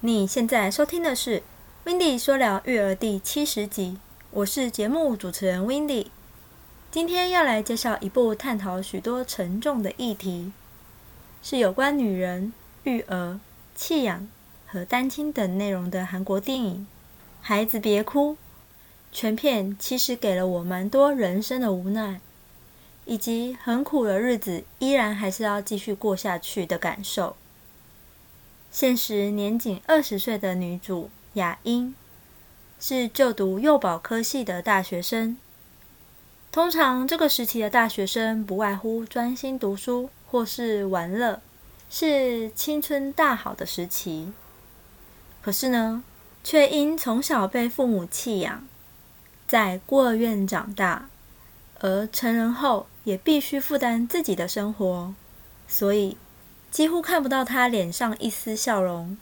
你现在收听的是《w i n d y 说聊育儿》第七十集，我是节目主持人 w i n d y 今天要来介绍一部探讨许多沉重的议题，是有关女人、育儿、弃养和单亲等内容的韩国电影。孩子别哭，全片其实给了我蛮多人生的无奈，以及很苦的日子依然还是要继续过下去的感受。现时年仅二十岁的女主雅英，是就读幼保科系的大学生。通常这个时期的大学生不外乎专心读书或是玩乐，是青春大好的时期。可是呢？却因从小被父母弃养，在孤儿院长大，而成人后也必须负担自己的生活，所以几乎看不到他脸上一丝笑容，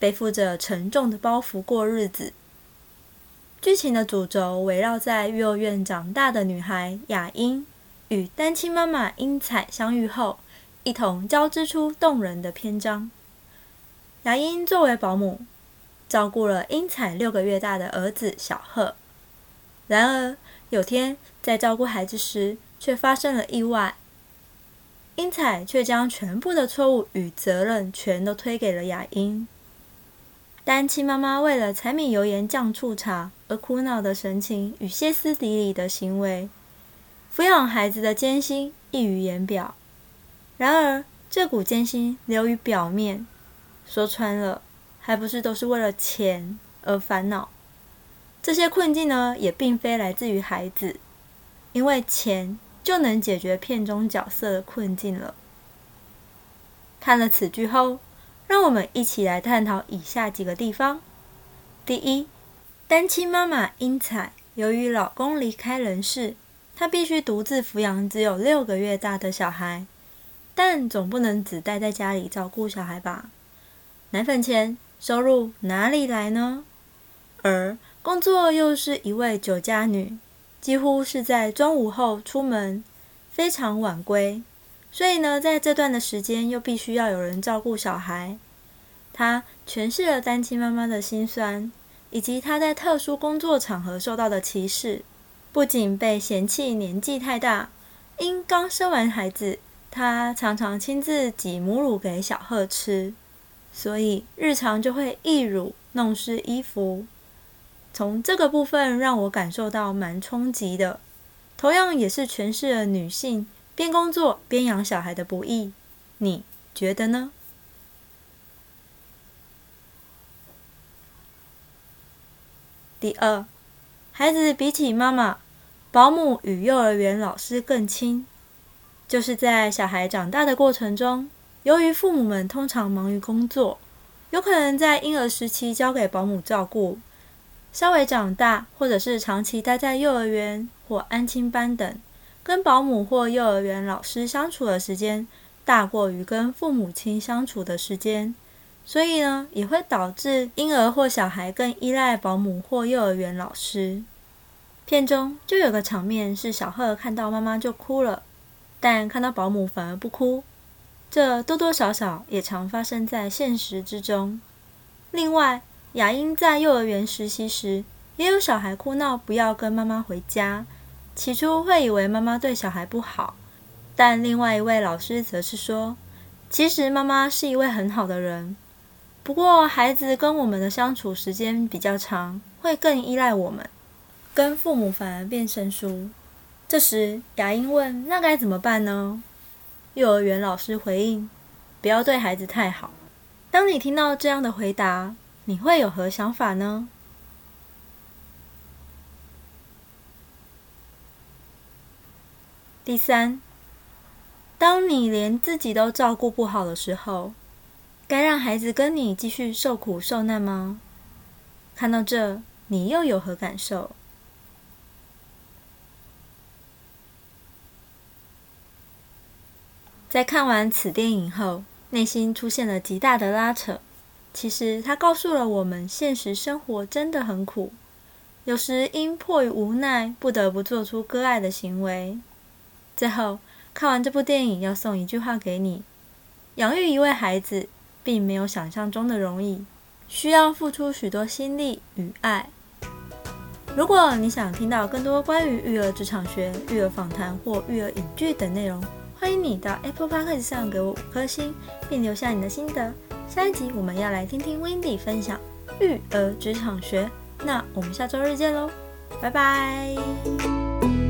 背负着沉重的包袱过日子。剧情的主轴围绕在幼儿园长大的女孩雅英与单亲妈妈英彩相遇后，一同交织出动人的篇章。雅英作为保姆。照顾了英彩六个月大的儿子小贺，然而有天在照顾孩子时，却发生了意外。英彩却将全部的错误与责任全都推给了雅英。单亲妈妈为了柴米油盐酱醋茶而苦恼的神情与歇斯底里的行为，抚养孩子的艰辛溢于言表。然而这股艰辛流于表面，说穿了。还不是都是为了钱而烦恼？这些困境呢，也并非来自于孩子，因为钱就能解决片中角色的困境了。看了此剧后，让我们一起来探讨以下几个地方：第一，单亲妈妈英彩由于老公离开人世，她必须独自抚养只有六个月大的小孩，但总不能只待在家里照顾小孩吧？奶粉钱。收入哪里来呢？而工作又是一位酒家女，几乎是在中午后出门，非常晚归。所以呢，在这段的时间又必须要有人照顾小孩。她诠释了单亲妈妈的辛酸，以及她在特殊工作场合受到的歧视。不仅被嫌弃年纪太大，因刚生完孩子，她常常亲自挤母乳给小贺吃。所以日常就会溢乳弄湿衣服，从这个部分让我感受到蛮冲击的。同样也是诠释了女性边工作边养小孩的不易，你觉得呢？第二，孩子比起妈妈，保姆与幼儿园老师更亲，就是在小孩长大的过程中。由于父母们通常忙于工作，有可能在婴儿时期交给保姆照顾，稍微长大或者是长期待在幼儿园或安亲班等，跟保姆或幼儿园老师相处的时间大过于跟父母亲相处的时间，所以呢，也会导致婴儿或小孩更依赖保姆或幼儿园老师。片中就有个场面是小贺看到妈妈就哭了，但看到保姆反而不哭。这多多少少也常发生在现实之中。另外，雅英在幼儿园实习时，也有小孩哭闹，不要跟妈妈回家。起初会以为妈妈对小孩不好，但另外一位老师则是说，其实妈妈是一位很好的人。不过，孩子跟我们的相处时间比较长，会更依赖我们，跟父母反而变生疏。这时，雅英问：“那该怎么办呢？”幼儿园老师回应：“不要对孩子太好。”当你听到这样的回答，你会有何想法呢？第三，当你连自己都照顾不好的时候，该让孩子跟你继续受苦受难吗？看到这，你又有何感受？在看完此电影后，内心出现了极大的拉扯。其实它告诉了我们，现实生活真的很苦，有时因迫于无奈，不得不做出割爱的行为。最后，看完这部电影，要送一句话给你：养育一位孩子，并没有想象中的容易，需要付出许多心力与爱。如果你想听到更多关于育儿职场学、育儿访谈或育儿影剧等内容，欢迎你到 Apple Podcast 上给我五颗星，并留下你的心得。下一集我们要来听听 wendy 分享育儿职场学那我们下周日见喽拜拜。